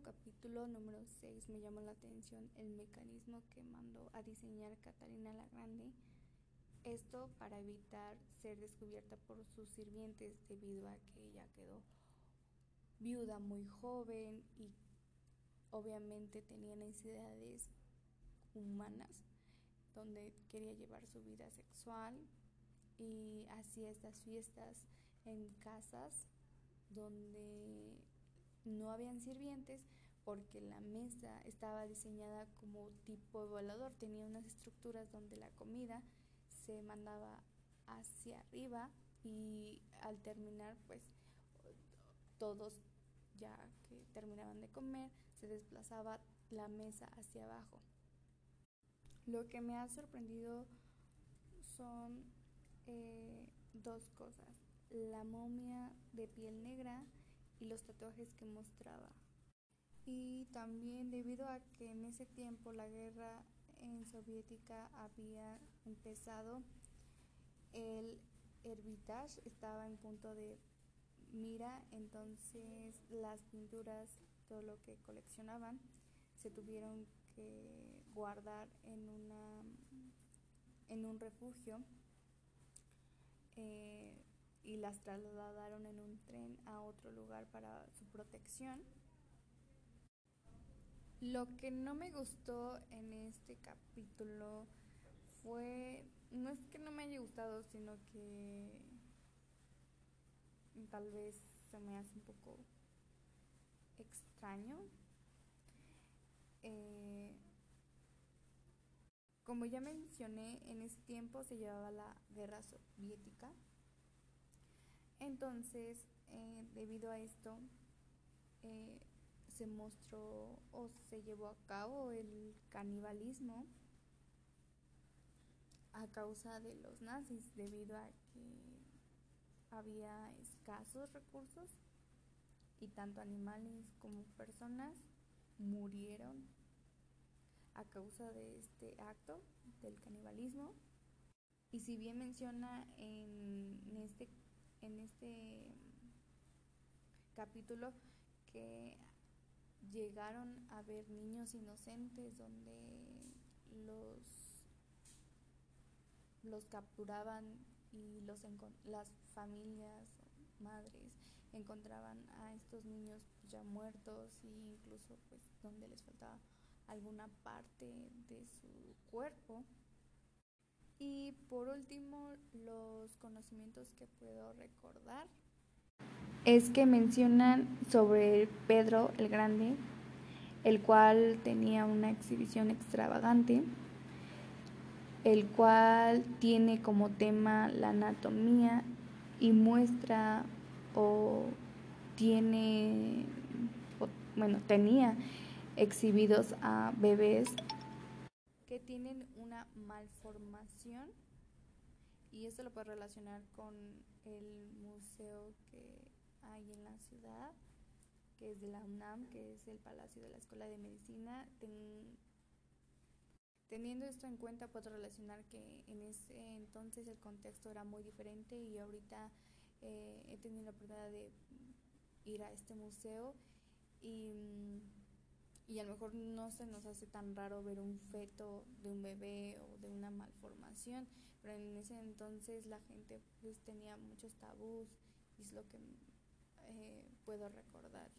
capítulo, número 6, me llamó la atención el mecanismo que mandó a diseñar Catalina la Grande. Esto para evitar ser descubierta por sus sirvientes debido a que ella quedó viuda muy joven y obviamente tenía necesidades humanas donde quería llevar su vida sexual y hacía estas fiestas en casas donde no habían sirvientes porque la mesa estaba diseñada como tipo volador, tenía unas estructuras donde la comida se mandaba hacia arriba y al terminar pues todos ya que terminaban de comer se desplazaba la mesa hacia abajo. Lo que me ha sorprendido son eh, dos cosas, la momia de piel negra y los tatuajes que mostraba. Y también debido a que en ese tiempo la guerra en soviética había empezado, el Hermitage estaba en punto de mira, entonces las pinturas, todo lo que coleccionaban, se tuvieron que guardar en una en un refugio eh, y las trasladaron en un tren a otro lugar para su protección. Lo que no me gustó en este capítulo fue, no es que no me haya gustado, sino que tal vez se me hace un poco extraño. Eh, como ya mencioné, en ese tiempo se llevaba la guerra soviética entonces, eh, debido a esto, eh, se mostró o se llevó a cabo el canibalismo a causa de los nazis, debido a que había escasos recursos y tanto animales como personas murieron a causa de este acto del canibalismo. Y si bien menciona en este en este capítulo que llegaron a ver niños inocentes donde los los capturaban y los las familias madres encontraban a estos niños ya muertos e incluso pues donde les faltaba alguna parte de su cuerpo por último, los conocimientos que puedo recordar es que mencionan sobre Pedro el Grande, el cual tenía una exhibición extravagante, el cual tiene como tema la anatomía y muestra o tiene, bueno, tenía exhibidos a bebés que tienen una malformación y esto lo puedo relacionar con el museo que hay en la ciudad, que es de la UNAM, que es el Palacio de la Escuela de Medicina. teniendo esto en cuenta, puedo relacionar que en ese entonces el contexto era muy diferente y ahorita eh, he tenido la oportunidad de ir a este museo y y a lo mejor no se nos hace tan raro ver un feto de un bebé o de una malformación, pero en ese entonces la gente pues tenía muchos tabús y es lo que eh, puedo recordar.